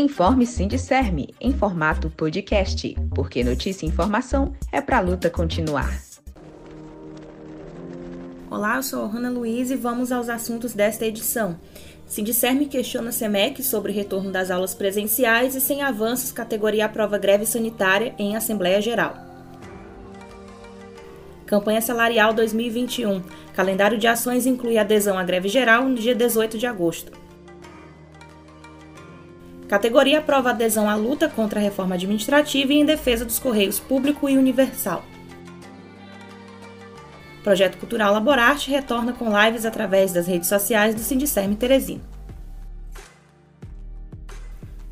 Informe Sindicerme em formato podcast, porque notícia e informação é para a luta continuar. Olá, eu sou a Hanna Luiz e vamos aos assuntos desta edição. Sindicerme questiona SEMEC sobre retorno das aulas presenciais e sem avanços categoria aprova greve sanitária em Assembleia Geral. Campanha Salarial 2021. Calendário de ações inclui adesão à greve geral no dia 18 de agosto. Categoria aprova adesão à luta contra a reforma administrativa e em defesa dos Correios Público e Universal. Projeto Cultural Laborarte retorna com lives através das redes sociais do Sindicerme Teresina.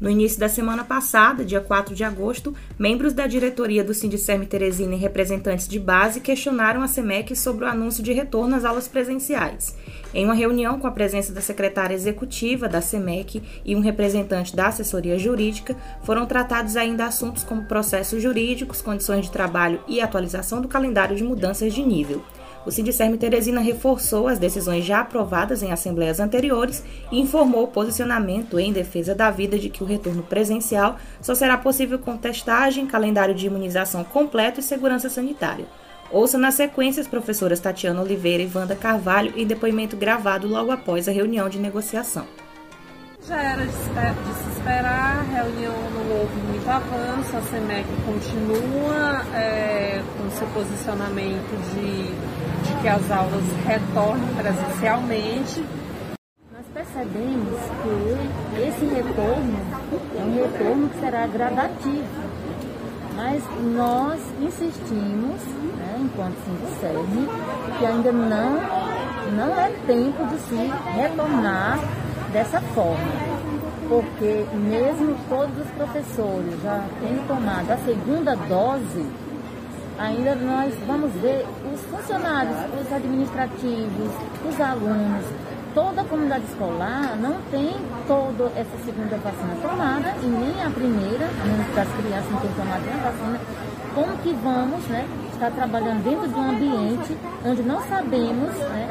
No início da semana passada, dia 4 de agosto, membros da diretoria do Sindicerme Teresina e representantes de base questionaram a SEMEC sobre o anúncio de retorno às aulas presenciais. Em uma reunião com a presença da secretária executiva da SEMEC e um representante da assessoria jurídica, foram tratados ainda assuntos como processos jurídicos, condições de trabalho e atualização do calendário de mudanças de nível. O Sindicerme Teresina reforçou as decisões já aprovadas em assembleias anteriores e informou o posicionamento em defesa da vida de que o retorno presencial só será possível com testagem, calendário de imunização completo e segurança sanitária. Ouça na sequência as professoras Tatiana Oliveira e Wanda Carvalho em depoimento gravado logo após a reunião de negociação. Já era de, se esperar, a reunião não houve muito avanço, a SEMEC continua é, com seu posicionamento de que as aulas retornem presencialmente. Nós percebemos que esse retorno é um retorno que será gradativo, mas nós insistimos, né, enquanto Sindicerne, que ainda não, não é tempo de se retornar dessa forma porque mesmo todos os professores já tendo tomado a segunda dose, ainda nós vamos ver os funcionários, os administrativos, os alunos, toda a comunidade escolar não tem toda essa segunda vacina tomada e nem a primeira, a menos que as crianças não tenham tomado a vacina. Como que vamos né, estar trabalhando dentro de um ambiente onde não sabemos né,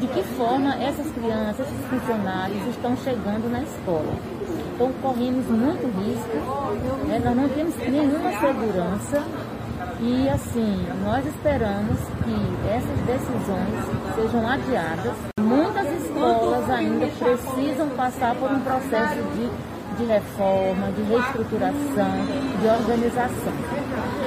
de que forma essas crianças, esses funcionários estão chegando na escola? Então corremos muito risco, né, nós não temos nenhuma segurança e assim, nós esperamos que essas decisões sejam adiadas. Muitas escolas ainda precisam passar por um processo de, de reforma, de reestruturação, de organização.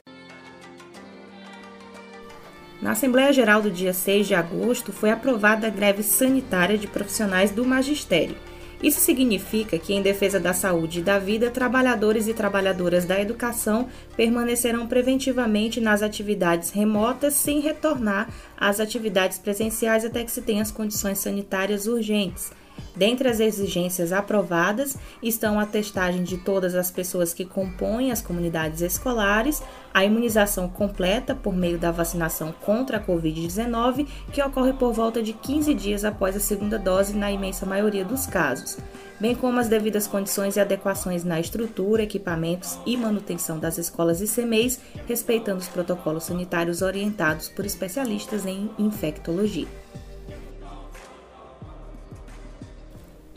Na Assembleia Geral do dia 6 de agosto foi aprovada a greve sanitária de profissionais do magistério. Isso significa que, em defesa da saúde e da vida, trabalhadores e trabalhadoras da educação permanecerão preventivamente nas atividades remotas sem retornar às atividades presenciais até que se tenha as condições sanitárias urgentes. Dentre as exigências aprovadas estão a testagem de todas as pessoas que compõem as comunidades escolares, a imunização completa por meio da vacinação contra a Covid-19, que ocorre por volta de 15 dias após a segunda dose na imensa maioria dos casos, bem como as devidas condições e adequações na estrutura, equipamentos e manutenção das escolas e CMEs, respeitando os protocolos sanitários orientados por especialistas em infectologia.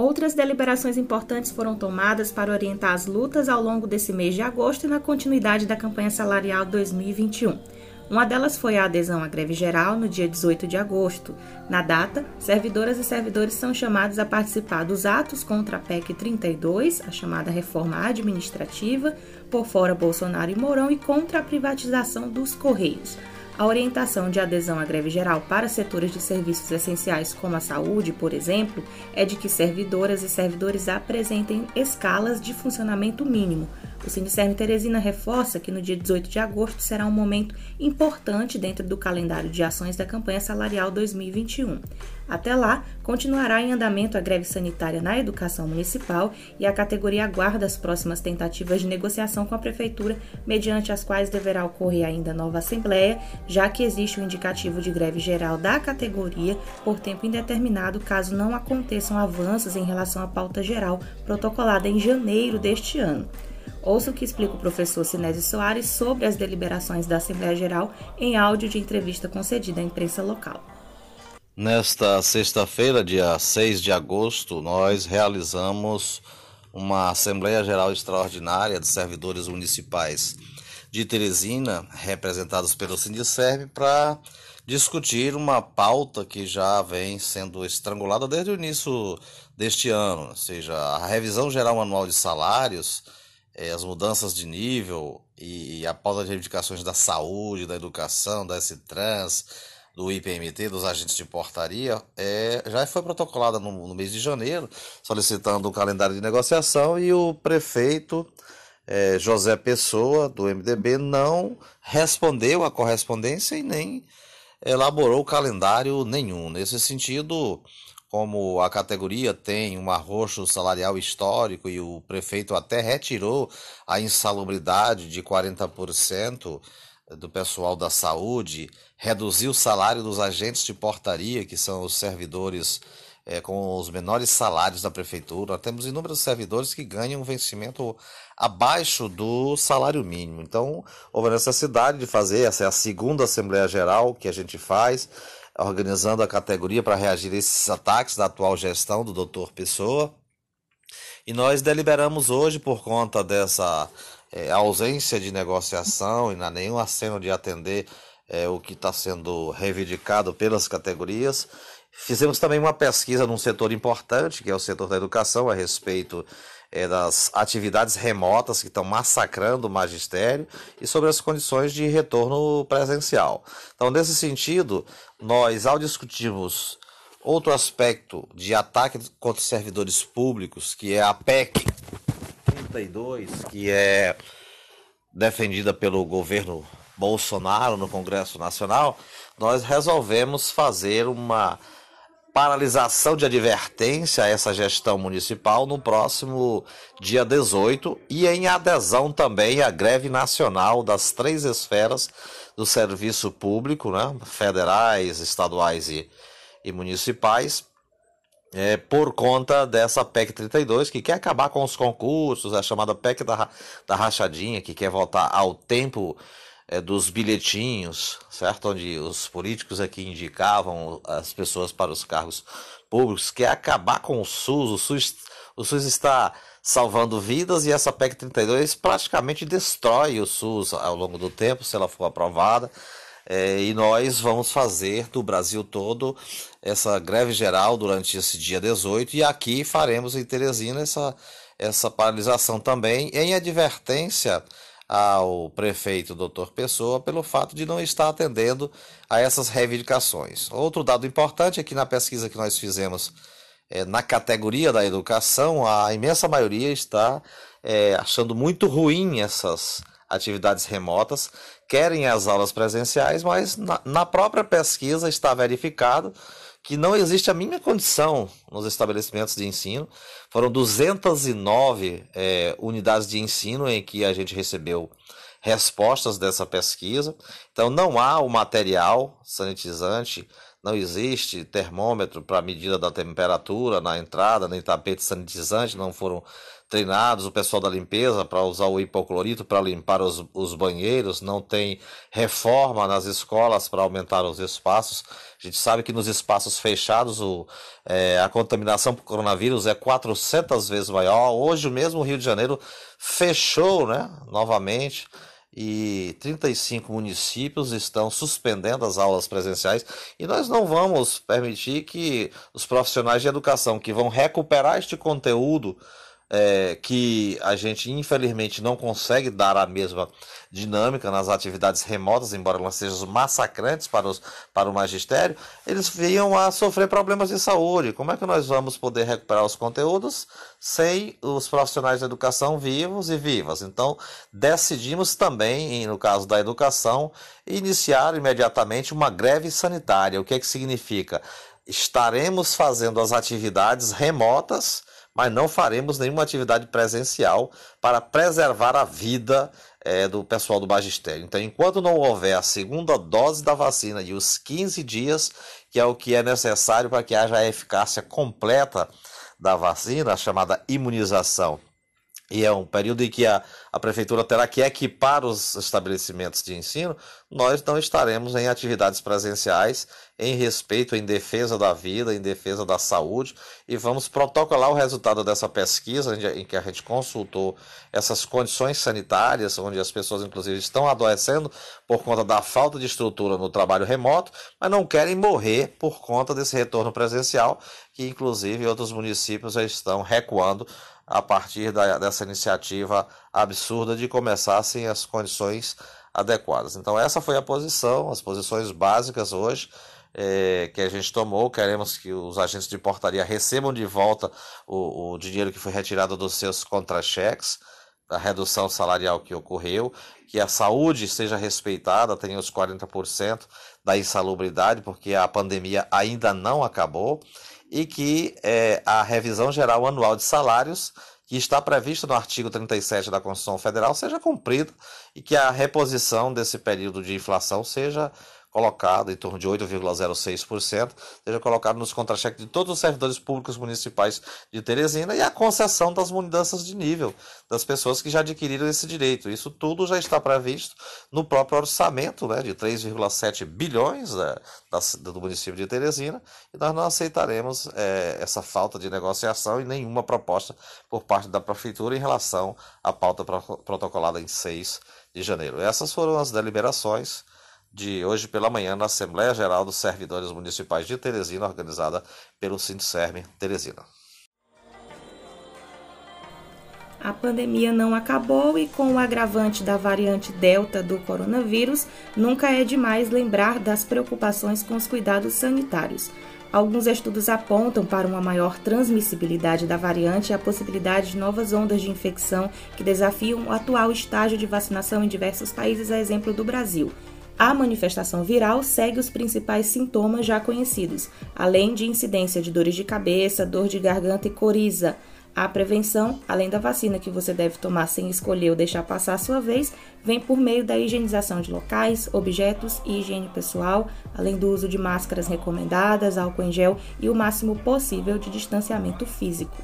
Outras deliberações importantes foram tomadas para orientar as lutas ao longo desse mês de agosto e na continuidade da campanha salarial 2021. Uma delas foi a adesão à greve geral no dia 18 de agosto. Na data, servidoras e servidores são chamados a participar dos atos contra a PEC 32, a chamada reforma administrativa, por fora Bolsonaro e Mourão, e contra a privatização dos Correios. A orientação de adesão à greve geral para setores de serviços essenciais, como a saúde, por exemplo, é de que servidoras e servidores apresentem escalas de funcionamento mínimo. O Sindicerme Teresina reforça que no dia 18 de agosto será um momento importante dentro do calendário de ações da campanha salarial 2021. Até lá, continuará em andamento a greve sanitária na educação municipal e a categoria aguarda as próximas tentativas de negociação com a prefeitura, mediante as quais deverá ocorrer ainda nova assembleia, já que existe o um indicativo de greve geral da categoria por tempo indeterminado, caso não aconteçam avanços em relação à pauta geral protocolada em janeiro deste ano. Ouça o que explica o professor Sinésio Soares sobre as deliberações da Assembleia Geral em áudio de entrevista concedida à imprensa local. Nesta sexta-feira, dia 6 de agosto, nós realizamos uma Assembleia Geral Extraordinária de Servidores Municipais de Teresina, representados pelo Sindicerv, para discutir uma pauta que já vem sendo estrangulada desde o início deste ano, ou seja, a revisão geral anual de salários, as mudanças de nível e a pauta de reivindicações da saúde, da educação, da S-Trans, do IPMT, dos agentes de portaria, é, já foi protocolada no, no, mês de janeiro, solicitando o calendário de negociação e o prefeito é, José Pessoa, do MDB, não respondeu à correspondência e nem elaborou calendário nenhum. Nesse sentido, como a categoria tem um arroxo salarial histórico e o prefeito até retirou a insalubridade de 40% do pessoal da saúde, reduziu o salário dos agentes de portaria, que são os servidores é, com os menores salários da prefeitura. Nós temos inúmeros servidores que ganham um vencimento abaixo do salário mínimo. Então, houve necessidade de fazer, essa é a segunda Assembleia Geral que a gente faz, organizando a categoria para reagir a esses ataques da atual gestão do doutor Pessoa. E nós deliberamos hoje, por conta dessa é, ausência de negociação e há nenhum aceno de atender é, o que está sendo reivindicado pelas categorias, Fizemos também uma pesquisa num setor importante, que é o setor da educação, a respeito é, das atividades remotas que estão massacrando o magistério e sobre as condições de retorno presencial. Então, nesse sentido, nós, ao discutirmos outro aspecto de ataque contra servidores públicos, que é a PEC 32, que é defendida pelo governo Bolsonaro no Congresso Nacional, nós resolvemos fazer uma paralisação de advertência a essa gestão municipal no próximo dia 18 e em adesão também à greve nacional das três esferas do serviço público, né, federais, estaduais e, e municipais, é, por conta dessa PEC 32, que quer acabar com os concursos, a chamada PEC da, da rachadinha, que quer voltar ao tempo é, dos bilhetinhos, certo? Onde os políticos aqui indicavam as pessoas para os cargos públicos, quer acabar com o SUS. O SUS, o SUS está salvando vidas e essa PEC 32 praticamente destrói o SUS ao longo do tempo, se ela for aprovada. É, e nós vamos fazer do Brasil todo essa greve geral durante esse dia 18 e aqui faremos em Teresina essa, essa paralisação também em advertência ao prefeito Dr. Pessoa pelo fato de não estar atendendo a essas reivindicações. Outro dado importante é que na pesquisa que nós fizemos é, na categoria da educação, a imensa maioria está é, achando muito ruim essas atividades remotas, querem as aulas presenciais, mas na, na própria pesquisa está verificado que não existe a mínima condição nos estabelecimentos de ensino. Foram 209 é, unidades de ensino em que a gente recebeu respostas dessa pesquisa. Então, não há o material sanitizante, não existe termômetro para medida da temperatura na entrada, nem tapete sanitizante, não foram treinados, o pessoal da limpeza para usar o hipoclorito para limpar os, os banheiros, não tem reforma nas escolas para aumentar os espaços. A gente sabe que nos espaços fechados o, é, a contaminação por coronavírus é 400 vezes maior. Hoje mesmo o Rio de Janeiro fechou né, novamente e 35 municípios estão suspendendo as aulas presenciais. E nós não vamos permitir que os profissionais de educação que vão recuperar este conteúdo é, que a gente infelizmente não consegue dar a mesma dinâmica nas atividades remotas, embora elas sejam massacrantes para, os, para o magistério, eles vinham a sofrer problemas de saúde. Como é que nós vamos poder recuperar os conteúdos sem os profissionais da educação vivos e vivas? Então, decidimos também, no caso da educação, iniciar imediatamente uma greve sanitária. O que é que significa? Estaremos fazendo as atividades remotas mas não faremos nenhuma atividade presencial para preservar a vida é, do pessoal do magistério. Então, enquanto não houver a segunda dose da vacina e os 15 dias, que é o que é necessário para que haja a eficácia completa da vacina, a chamada imunização e é um período em que a, a prefeitura terá que equipar os estabelecimentos de ensino, nós não estaremos em atividades presenciais em respeito, em defesa da vida, em defesa da saúde, e vamos protocolar o resultado dessa pesquisa em que a gente consultou essas condições sanitárias, onde as pessoas, inclusive, estão adoecendo por conta da falta de estrutura no trabalho remoto, mas não querem morrer por conta desse retorno presencial, que, inclusive, outros municípios já estão recuando a partir da, dessa iniciativa absurda de começassem as condições adequadas. Então, essa foi a posição, as posições básicas hoje é, que a gente tomou. Queremos que os agentes de portaria recebam de volta o, o dinheiro que foi retirado dos seus contra-cheques, da redução salarial que ocorreu, que a saúde seja respeitada, tenha os 40% da insalubridade, porque a pandemia ainda não acabou e que é, a revisão geral anual de salários, que está prevista no artigo 37 da Constituição Federal, seja cumprida e que a reposição desse período de inflação seja colocado em torno de 8,06%, seja colocado nos contra-cheques de todos os servidores públicos municipais de Teresina e a concessão das mudanças de nível das pessoas que já adquiriram esse direito. Isso tudo já está previsto no próprio orçamento né, de 3,7 bilhões né, do município de Teresina e nós não aceitaremos é, essa falta de negociação e nenhuma proposta por parte da prefeitura em relação à pauta protocolada em 6 de janeiro. Essas foram as deliberações de hoje pela manhã na Assembleia Geral dos Servidores Municipais de Teresina, organizada pelo Sindicerme Teresina. A pandemia não acabou e, com o agravante da variante Delta do coronavírus, nunca é demais lembrar das preocupações com os cuidados sanitários. Alguns estudos apontam para uma maior transmissibilidade da variante e a possibilidade de novas ondas de infecção que desafiam o atual estágio de vacinação em diversos países, a exemplo do Brasil. A manifestação viral segue os principais sintomas já conhecidos, além de incidência de dores de cabeça, dor de garganta e coriza. A prevenção, além da vacina que você deve tomar sem escolher ou deixar passar a sua vez, vem por meio da higienização de locais, objetos e higiene pessoal, além do uso de máscaras recomendadas, álcool em gel e o máximo possível de distanciamento físico.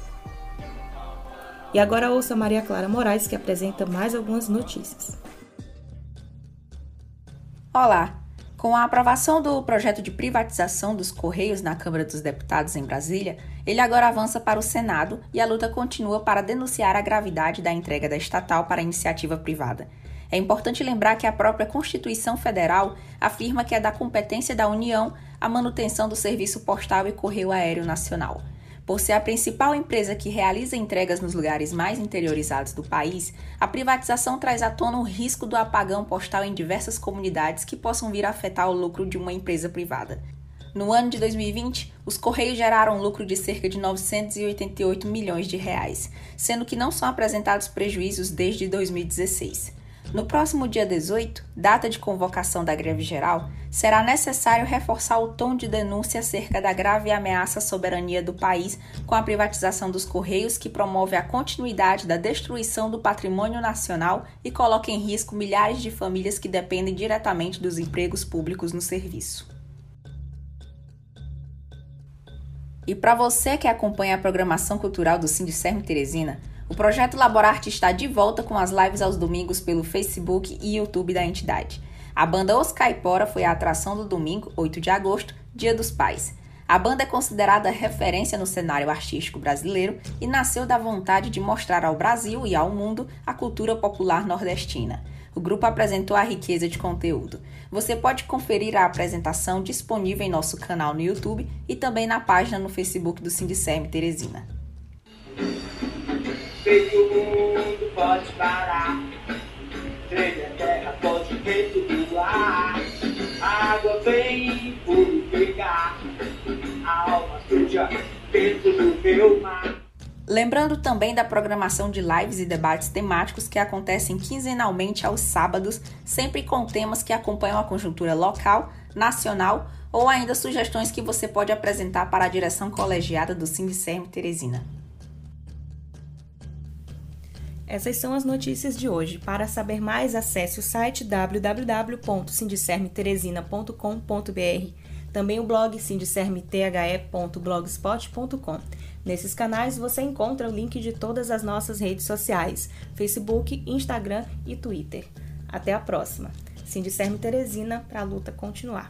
E agora ouça Maria Clara Moraes, que apresenta mais algumas notícias. Olá! Com a aprovação do projeto de privatização dos Correios na Câmara dos Deputados em Brasília, ele agora avança para o Senado e a luta continua para denunciar a gravidade da entrega da estatal para iniciativa privada. É importante lembrar que a própria Constituição Federal afirma que é da competência da União a manutenção do serviço postal e correio aéreo nacional. Por ser a principal empresa que realiza entregas nos lugares mais interiorizados do país, a privatização traz à tona o risco do apagão postal em diversas comunidades que possam vir a afetar o lucro de uma empresa privada. No ano de 2020, os Correios geraram lucro de cerca de 988 milhões de reais, sendo que não são apresentados prejuízos desde 2016. No próximo dia 18, data de convocação da greve geral, será necessário reforçar o tom de denúncia acerca da grave ameaça à soberania do país com a privatização dos Correios, que promove a continuidade da destruição do patrimônio nacional e coloca em risco milhares de famílias que dependem diretamente dos empregos públicos no serviço. E para você que acompanha a programação cultural do Sindicerme Teresina, o projeto Laborarte está de volta com as lives aos domingos pelo Facebook e YouTube da entidade. A banda Os Caipora foi a atração do domingo, 8 de agosto, Dia dos Pais. A banda é considerada referência no cenário artístico brasileiro e nasceu da vontade de mostrar ao Brasil e ao mundo a cultura popular nordestina. O grupo apresentou a riqueza de conteúdo. Você pode conferir a apresentação disponível em nosso canal no YouTube e também na página no Facebook do Sindicem Teresina que o mundo pode parar. Treme a terra, pode retubular. A água vem purificar. A alma suja dentro do meu mar. Lembrando também da programação de lives e debates temáticos que acontecem quinzenalmente aos sábados, sempre com temas que acompanham a conjuntura local, nacional ou ainda sugestões que você pode apresentar para a direção colegiada do Sindicerme Teresina. Essas são as notícias de hoje. Para saber mais, acesse o site www.sindicermeteresina.com.br. Também o blog sindicermthe.blogspot.com. Nesses canais você encontra o link de todas as nossas redes sociais: Facebook, Instagram e Twitter. Até a próxima. Sindicerme Teresina para a luta continuar.